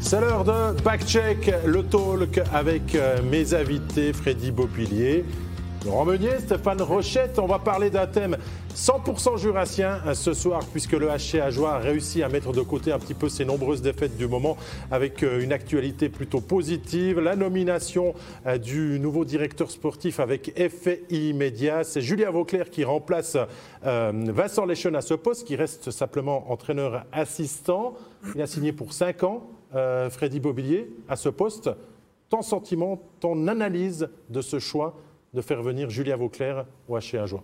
C'est l'heure de Backcheck, le talk avec euh, mes invités Freddy Bobilier, Laurent Meunier, Stéphane Rochette. On va parler d'un thème 100% jurassien euh, ce soir, puisque le HC Ajoie a réussi à mettre de côté un petit peu ses nombreuses défaites du moment avec euh, une actualité plutôt positive. La nomination euh, du nouveau directeur sportif avec effet immédiat. C'est Julien Vauclair qui remplace Vincent Leschen à ce poste, qui reste simplement entraîneur assistant. Il a signé pour 5 ans, Freddy Bobilier, à ce poste. Ton sentiment, ton analyse de ce choix de faire venir Julien Vauclair au HC Ajoie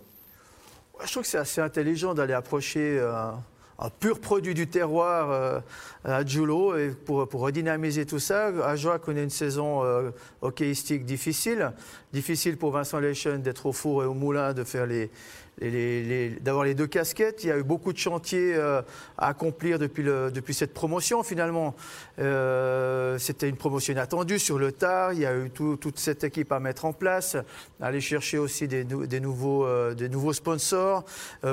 Je trouve que c'est assez intelligent d'aller approcher euh, un pur produit du terroir euh, à Julo et pour, redynamiser tout ça. Ajoie connaît une saison euh, hockeyistique difficile. Difficile pour Vincent Lechen d'être au four et au moulin, de faire les, d'avoir les deux casquettes. Il y a eu beaucoup de chantiers euh, à accomplir depuis, depuis cette promotion finalement. Euh, c'était une promotion inattendue sur le tard. Il y a eu toute cette équipe à mettre en place, aller chercher aussi des, nouveaux, euh, des nouveaux sponsors,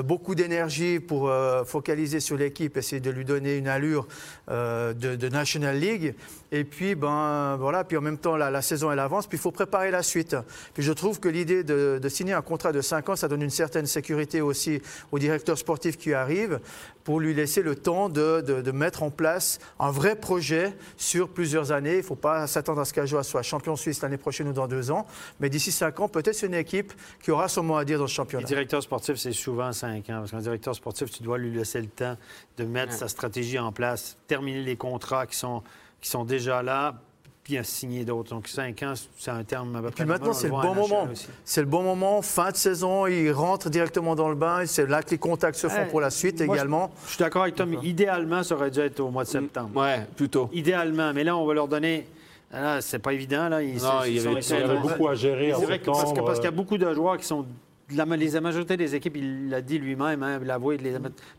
beaucoup d'énergie pour focaliser sur l'équipe, essayer de lui donner une allure de, de, National League. Et puis, ben voilà, puis en même temps la, la saison elle avance, puis il faut préparer la suite. Puis je trouve que l'idée de, de signer un contrat de 5 ans, ça donne une certaine sécurité aussi au directeur sportif qui arrive pour lui laisser le temps de, de, mettre en place un vrai projet sur plusieurs années. Il ne faut pas s'attendre à ce qu'Ajoa soit champion suisse l'année prochaine ou dans deux ans, mais d'ici cinq ans, peut-être c'est une équipe qui aura son mot à dire dans ce championnat. Le directeur sportif, c'est souvent cinq ans, parce qu'un directeur sportif, tu dois lui laisser le temps de mettre sa stratégie en place, terminer les contrats qui sont, qui sont déjà là puis a signé d'autres. Donc 5 ans, c'est un terme à peu près. Puis maintenant, c'est le bon moment. C'est le bon moment, fin de saison, il rentre directement dans le bain. C'est là que les contacts se font pour la suite également. Je, suis d'accord avec Tom. Idéalement, ça aurait dû être au mois de septembre. Oui, plutôt. Idéalement. Mais là, on va leur donner. Là, c'est pas évident. Là. Ils, non, il y avait, beaucoup à gérer en septembre. parce qu'il y a beaucoup de joueurs qui sont la, majorité des équipes, il l'a dit lui-même, hein, la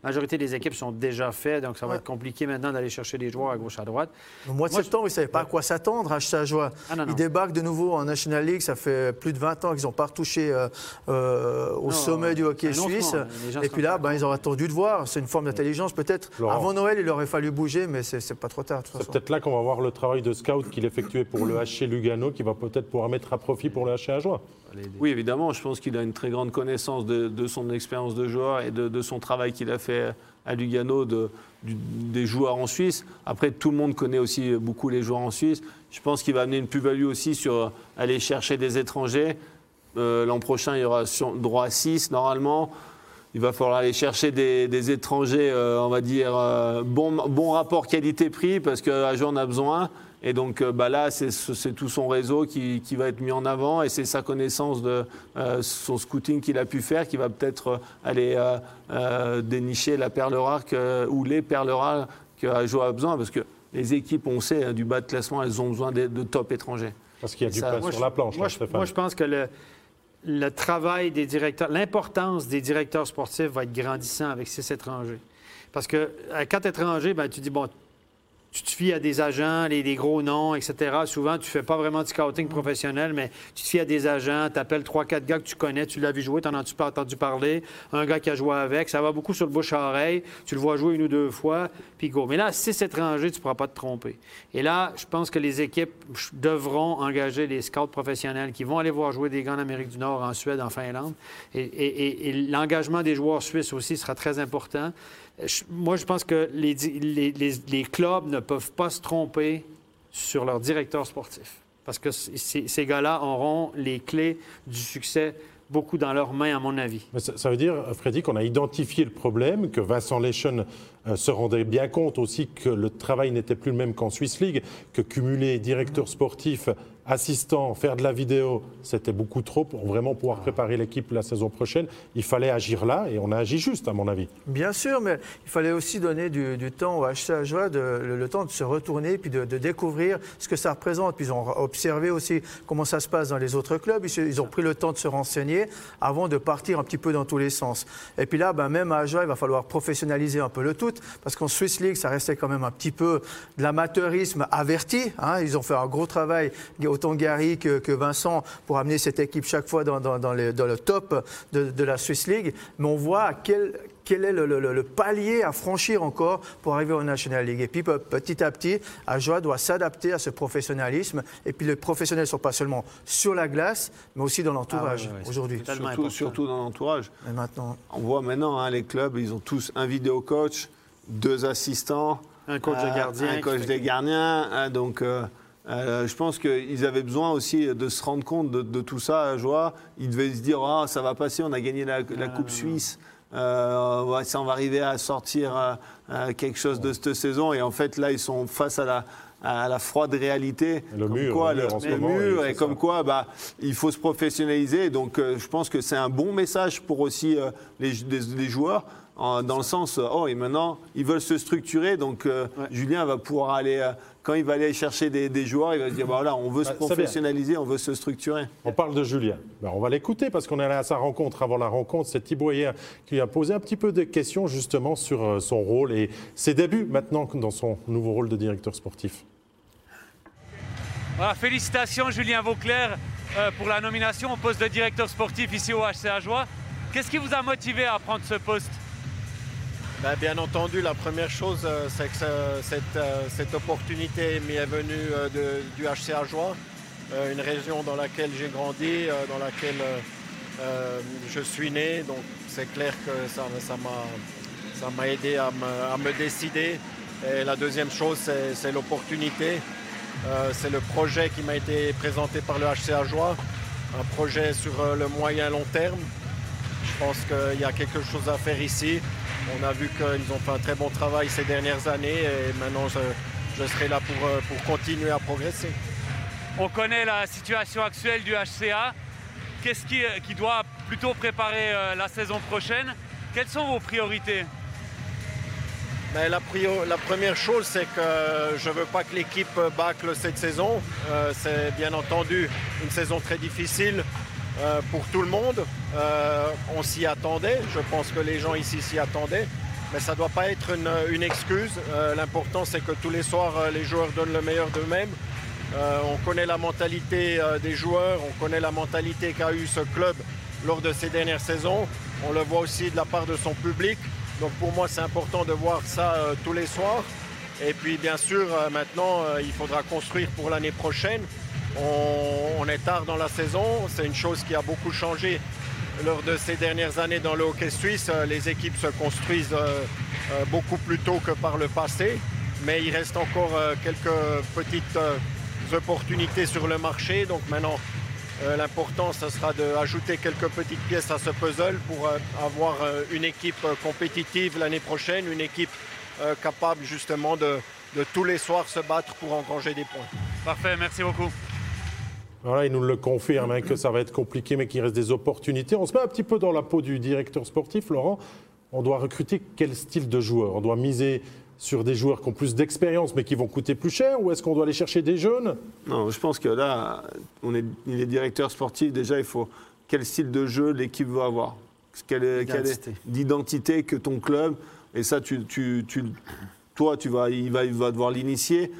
majorité des équipes sont déjà faites, donc ça va être compliqué maintenant d'aller chercher des joueurs à gauche, à droite. Au mois de septembre, ils ne savaient pas à quoi s'attendre à hein, joie. Ah, ils débarquent de nouveau en National League, ça fait plus de 20 ans qu'ils n'ont pas retouché euh, euh, au sommet du hockey suisse. Et puis là, ben, ils ont attendu de voir. C'est une forme d'intelligence. Peut-être avant Noël, il aurait fallu bouger, mais c'est pas trop tard. C'est peut-être là qu'on va voir le travail de scout qu'il effectuait pour le HC Lugano, qui va peut-être pouvoir mettre à profit pour le HC Ajoie. Oui, évidemment. Je pense qu'il a une très grande connaissance de, son expérience de joueur et de, son travail qu'il a fait à Lugano de, des joueurs en Suisse. Après, tout le monde connaît aussi beaucoup les joueurs en Suisse. Je pense qu'il va amener une plus-value aussi sur aller chercher des étrangers. Euh, l'an prochain, il y aura droit à 6 normalement. Il va falloir aller chercher des, étrangers, euh, on va dire, euh, bon, bon rapport qualité-prix, parce qu'à on a besoin. Et donc euh, bah là, c'est tout son réseau qui, va être mis en avant et c'est sa connaissance de euh, son scouting qu'il a pu faire qui va peut-être euh, aller dénicher la perle rare ou les perles rares qu'Ajo a besoin. Parce que les équipes, on sait, hein, du bas de classement, elles ont besoin de, top étrangers. Parce qu'il y a du pain sur la planche. Moi, je, moi je pense que le, le travail des directeurs, l'importance des directeurs sportifs va être grandissant avec ces étrangers. Parce que quand tu es étranger, ben, tu dis, bon, tu te fies à des agents, les, des gros noms, etc. Souvent, tu fais pas vraiment de scouting professionnel, mais tu te fies à des agents, tu appelles trois, quatre gars que tu connais, tu l'as vu jouer, tu en as pas entendu parler, un gars qui a joué avec, ça va beaucoup sur le bouche à oreille, tu le vois jouer une ou deux fois, puis go. Mais là, si c'est étranger, tu ne pourras pas te tromper. Et là, je pense que les équipes devront engager des scouts professionnels qui vont aller voir jouer des gars en Amérique du Nord, en Suède, en Finlande. et l'engagement des joueurs suisses aussi sera très important moi, je pense que les, clubs ne peuvent pas se tromper sur leur directeur sportif. Parce que ces gars-là auront les clés du succès beaucoup dans leurs mains, à mon avis. ça, veut dire, Freddy, qu'on a identifié le problème, que Vincent Leschen se rendait bien compte aussi que le travail n'était plus le même qu'en Swiss League, que cumuler directeur sportif assistant, faire de la vidéo, c'était beaucoup trop pour vraiment pouvoir préparer l'équipe la saison prochaine. Il fallait agir là et on a agi juste, à mon avis. Bien sûr, mais il fallait aussi donner du, temps au HC Joie, le, temps de se retourner puis de, découvrir ce que ça représente. Puis ils ont observé aussi comment ça se passe dans les autres clubs. Ils, ont pris le temps de se renseigner avant de partir un petit peu dans tous les sens. Et puis là, ben, même à Ajoie, il va falloir professionnaliser un peu le tout parce qu'en Swiss League, ça restait quand même un petit peu de l'amateurisme averti. Hein. Ils ont fait un gros travail autant Gary que, Vincent pour amener cette équipe chaque fois dans, le top de, la Swiss League. Mais on voit à quel, quel est le, le- le- le palier à franchir encore pour arriver au National League. Et puis pe- petit à petit, Ajoa doit s'adapter à ce professionnalisme. Et puis les professionnels ne sont pas seulement sur la glace, mais aussi dans l'entourage Ah ouais, ouais, ouais. aujourd'hui. Surtout, dans l'entourage. Et maintenant, On voit maintenant, hein, les clubs, ils ont tous un vidéo coach, deux assistants, Un coach de euh, gardien un coach des gardiens. hein, donc, euh, euh, je pense qu'ils avaient besoin aussi de se rendre compte de, de tout ça à Joie. Ils devaient se dire, ah, ça va passer, on a gagné la, la Coupe Suisse. Euh, ouais, ça, on va arriver à sortir euh, euh, quelque chose de cette saison. Et en fait, là, ils sont face à la, à la froide réalité. Le Comme mur, quoi, le mur en ce le moment, mur, et comme ça. quoi, bah, il faut se professionnaliser. Donc, euh, je pense que c'est un bon message pour aussi euh, les, les- les joueurs, en- dans le sens, euh, oh, et maintenant, ils veulent se structurer. Donc, euh, Ouais. Julien va pouvoir aller, euh, quand il va aller chercher des, des joueurs, il va se dire, bah, voilà, on veut se Bah, bien. professionnaliser, on veut se structurer. On parle de Julien. Ben, on va l'écouter parce qu'on est allé à sa rencontre. Avant la rencontre, c'est Thibaut Hier qui lui a posé un petit peu de questions justement sur son rôle et ses débuts maintenant dans son nouveau rôle de directeur sportif. Voilà, félicitations Julien Vauclair euh, pour la nomination au poste de directeur sportif ici au HCA Joie. Qu'est-ce qui vous a motivé à prendre ce poste? Bien entendu, la première chose, euh, c'est que cette, euh, cette opportunité m'y est venue euh, du HCA Joie, euh, une région dans laquelle j'ai grandi, euh, dans laquelle euh, euh, je suis né. Donc c'est clair que ça m'a aidé à me, à me décider. Et la deuxième chose, c'est l'opportunité. Euh, c'est le projet qui m'a été présenté par le HCA Joie, un projet sur euh, le moyen long terme. Je pense qu'il y a quelque chose à faire ici. On a vu qu'ils ont fait un très bon travail ces dernières années et maintenant je, je serai là pour, euh, pour continuer à progresser. On connaît la situation actuelle du HCA. Qu'est-ce qui, qui doit plutôt préparer euh, la saison prochaine? Quelles sont vos priorités? Mais la, première chose, c'est que je ne veux pas que l'équipe bâcle cette saison. Euh, c'est bien entendu une saison très difficile euh, pour tout le monde. Euh, on s'y attendait, je pense que les gens ici s'y attendaient. Mais ça ne doit pas être une, excuse. Euh, L'important, c'est que tous les soirs, les joueurs donnent le meilleur d'eux-mêmes. On connaît la mentalité des joueurs, on connaît la mentalité qu'a eu ce club lors de ces dernières saisons. On le voit aussi de la part de son public. Donc pour moi, c'est important de voir ça tous les soirs. Et puis bien sûr, maintenant, il faudra construire pour l'année prochaine. On, est tard dans la saison. C'est une chose qui a beaucoup changé lors de ces dernières années dans le hockey suisse. Euh, Les équipes se construisent euh, euh, beaucoup plus tôt que par le passé. Mais il reste encore quelques petites opportunités sur le marché. Donc maintenant, l'important, ce sera d'ajouter quelques petites pièces à ce puzzle pour avoir une équipe compétitive l'année prochaine, une équipe capable justement de, de tous les soirs se battre pour engranger des points. Parfait, merci beaucoup. Voilà, il nous le confirme hein, que ça va être compliqué, mais qu'il reste des opportunités. On se met un petit peu dans la peau du directeur sportif, Laurent. On doit recruter quel style de joueur? On doit miser sur des joueurs qui ont plus d'expérience, mais qui vont coûter plus cher, ou est-ce qu'on doit aller chercher des jeunes? Non, je pense que là, on est, il est directeur sportif. Déjà, il faut quel style de jeu l'équipe veut avoir. Quelle est- quelle est- Identité. d'identité que ton club. Et ça, tu, tu- tu- toi, tu vas, il, va, il va devoir l'initier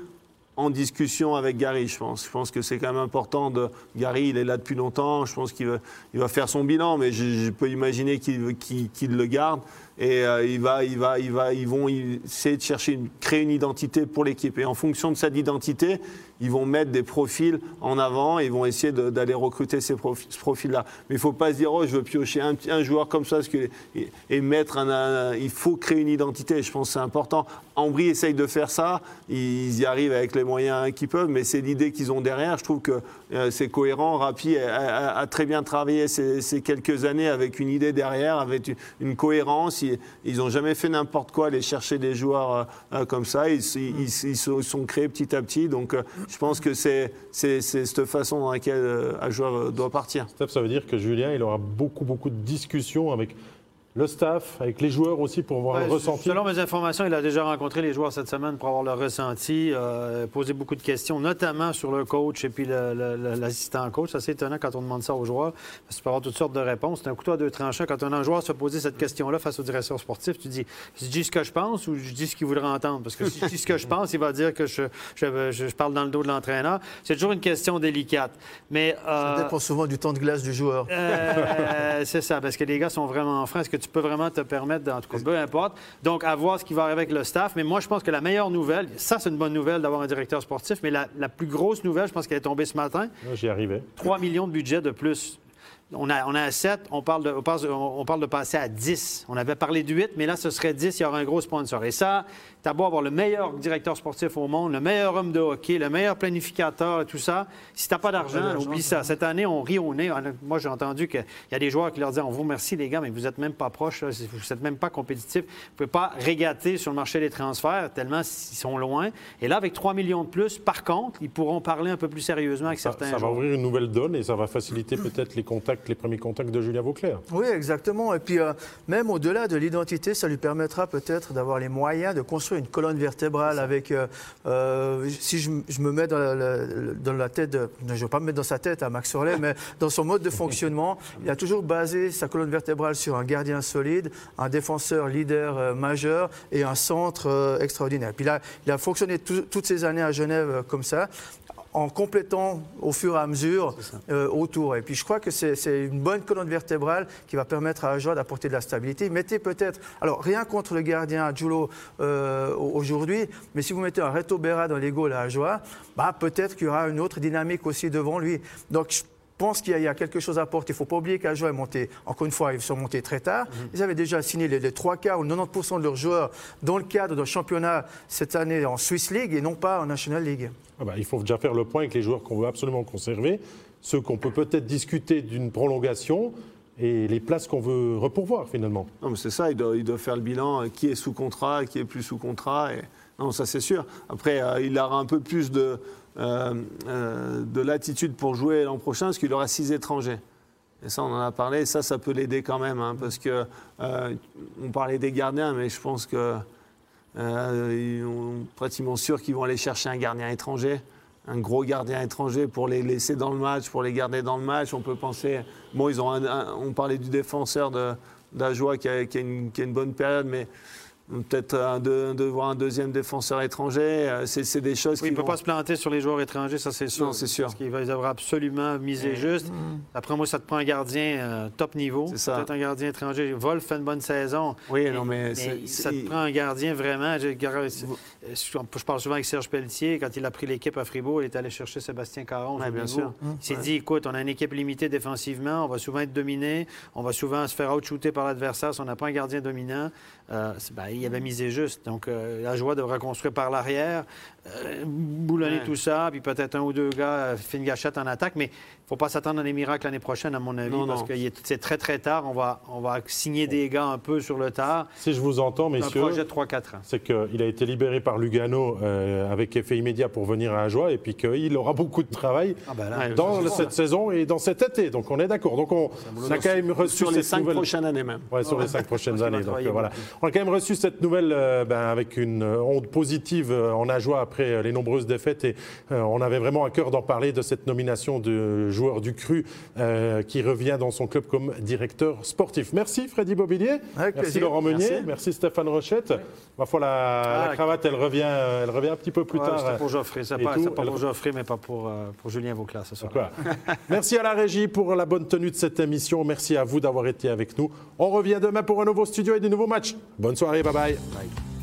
en discussion avec Gary, je pense. Je pense que c'est quand même important. De, Gary, il est là depuis longtemps. Je pense qu'il va, faire son bilan, mais je, peux imaginer qu'il le garde. Et euh, il va, il va, il va, ils vont essayer de chercher, créer une identité pour l'équipe. Et en fonction de cette identité, ils vont mettre des profils en avant. Ils vont essayer d'aller recruter ces profils, ce profil-là. Mais il ne faut pas se dire, oh, je veux piocher un, joueur comme ça, et, et mettre un, Il faut créer une identité. Je pense que c'est important. Ambry essaye de faire ça. Ils y arrivent avec les moyens qu'ils peuvent, mais c'est l'idée qu'ils ont derrière. Je trouve que euh, c'est cohérent. Rapi a, très bien travaillé ces, quelques années avec une idée derrière, avec une, cohérence. Ils n'ont jamais fait n'importe quoi, aller chercher des joueurs euh, euh, comme ça. Ils, ils- sont- créés petit à petit. Donc je pense que c'est cette façon dans laquelle euh, un joueur euh, doit partir. Ça veut dire que Julien, il aura beaucoup, beaucoup de discussions avec le staff, avec les joueurs aussi pour voir Ouais, le ressenti. Selon mes informations, il a déjà rencontré les joueurs cette semaine pour avoir leur ressenti, euh, posé beaucoup de questions, notamment sur le coach et puis l'assistant coach. C'est assez étonnant quand on demande ça aux joueurs, parce que tu peux avoir toutes sortes de réponses. C'est un couteau à deux tranchants. Quand un joueur se poser cette question-là face au directeur sportif, tu dis, je dis ce que je pense ou je dis ce qu'il voudrait entendre? Parce que si je dis ce que je pense, il va dire que je, je- je- je parle dans le dos de l'entraîneur. C'est toujours une question délicate. Mais, ça euh, dépend souvent du temps de glace du joueur. euh, c'est ça, parce que les gars sont vraiment francs. Est-ce que tu peux vraiment te permettre, en tout cas, peu importe. Donc, à voir ce qui va arriver avec le staff. Mais moi, je pense que la meilleure nouvelle, ça, c'est une bonne nouvelle d'avoir un directeur sportif, mais la, la plus grosse nouvelle, je pense qu'elle est tombée ce matin, J'y arrivais. 3 millions de budget de plus. On a, on a 7, on parle, de, on, on- on parle de passer à 10. On avait parlé de 8, mais là, ce serait 10, il y aura un gros sponsor. Et ça, tu as beau avoir le meilleur directeur sportif au monde, le meilleur homme de hockey, le meilleur planificateur et tout ça. Si tu n'as pas d'argent, oublie ça. Cette année, on rit au nez. Moi, j'ai entendu qu'il y a des joueurs qui leur disent On vous remercie, les gars, mais vous n'êtes même pas proches, là. vous n'êtes même pas compétitifs. Vous ne pouvez pas régater sur le marché des transferts tellement ils sont loin. Et là, avec 3 millions de plus, par contre, ils pourront parler un peu plus sérieusement avec Ça, certains ça va joueurs. ouvrir une nouvelle donne et ça va faciliter peut-être les contacts, les premiers contacts de Julien Vauclair. Oui, exactement. Et puis, euh, même au-delà de l'identité, ça lui permettra peut-être d'avoir les moyens de construire une colonne vertébrale avec. euh, euh, si je, me mets dans la, la- dans la tête, de, je ne vais pas me mettre dans sa tête à Max Orley, mais dans son mode de fonctionnement, il a toujours basé sa colonne vertébrale sur un gardien solide, un défenseur leader euh, majeur et un centre euh, extraordinaire. Puis là, il a fonctionné tout- toutes ces années à Genève comme ça en complétant au fur et à mesure euh, autour. Et puis je crois que c'est une bonne colonne vertébrale qui va permettre à Ajoa d'apporter de la stabilité. Mettez peut-être, alors rien contre le gardien Julo euh, aujourd'hui, mais si vous mettez un Reto Berra dans les goals à Ajoa, bah, peut-être qu'il y aura une autre dynamique aussi devant lui. Donc je pense qu'il y, a- il y a quelque chose à apporter. Il ne faut pas oublier qu'Ajoa est monté, encore une fois, ils sont montés très tard. Ils avaient déjà signé les, les trois quarts ou 90% de leurs joueurs dans le cadre d'un championnat cette année en Swiss League et non pas en National League. Ah bah, il faut déjà faire le point avec les joueurs qu'on veut absolument conserver, ceux qu'on peut peut-être discuter d'une prolongation et les places qu'on veut repourvoir finalement. Non, mais c'est ça, il doit, il doit faire le bilan, euh, qui est sous contrat, qui est plus sous contrat. Et... Non, ça c'est sûr. Après, euh, il aura un peu plus de, euh, euh, de latitude pour jouer l'an prochain, parce qu'il aura six étrangers. Et ça, on en a parlé, ça, ça peut l'aider quand même, hein, parce que on parlait des gardiens, mais je pense que ils sont pratiquement sûr qu'ils vont aller chercher un gardien étranger, un gros gardien étranger pour les laisser dans le match, pour les garder dans le match. On peut penser, bon, ils ont, un- on parlait du défenseur d'Ajoie qui qui qui a une bonne période, mais peut-être de, de voir un deuxième défenseur étranger. euh, C'est des choses Oui, il ne peut vont- pas se planter sur les joueurs étrangers, ça c'est sûr. Non, c'est sûr. Parce qu'il va il devra absolument miser juste. Après moi, ça te prend un gardien euh, top niveau. C'est ça. Peut-être un gardien étranger. Wolf fait une bonne saison. Oui, non, mais ça te prend un gardien vraiment. Je, je parle souvent avec Serge Pelletier. Quand il a pris l'équipe à Fribourg, il est allé chercher Sébastien Caron. Ouais, bien sûr. Il s'est dit écoute, on a une équipe limitée défensivement, on va souvent être dominé, on va souvent se faire out-shooter par l'adversaire si on n'a pas un gardien dominant. Euh, ben, il avait misé juste. Donc, euh, la joie de reconstruire par l'arrière, euh, boulonner Ouais. tout ça, puis peut-être un ou deux gars euh, fait une gâchette en attaque. Mais ne faut pas s'attendre à des miracles l'année prochaine, à mon avis, Non, parce non. que c'est très, très tard. On va, on va signer des gars un peu sur le tard. Si je vous entends, Un messieurs, projet de 3-4 ans. c'est qu'il a été libéré par Lugano euh, avec effet immédiat pour venir à Ajoie et puis qu'il aura beaucoup de travail Ah ben là, Ouais, dans cette saison et dans cet été. Donc on est d'accord. Donc on, on a quand même reçu sur les cette cinq nouvelle- prochaines années même. Ouais, sur les cinq prochaines années. Donc, euh, voilà. On a quand même reçu cette nouvelle euh, ben, avec une euh, onde positive en Ajoie après les nombreuses défaites et euh, on avait vraiment à cœur d'en parler de cette nomination de joueur du cru euh, qui revient dans son club comme directeur sportif. Merci Freddy Bobillier. Avec Merci plaisir. Laurent Meunier. Merci, Merci. Stéphane Rochette. Ma foi, la, Ah, la cravate, elle revient, elle revient un petit peu plus Ouais, tard. C'était pour Geoffrey. C'est pas, pas pour Geoffrey, mais pas pour, euh, pour Julien Vauclair ce soir. Voilà. Merci à la régie pour la bonne tenue de cette émission. Merci à vous d'avoir été avec nous. On revient demain pour un nouveau studio et des nouveaux matchs. Bonne soirée, bye bye. Bye.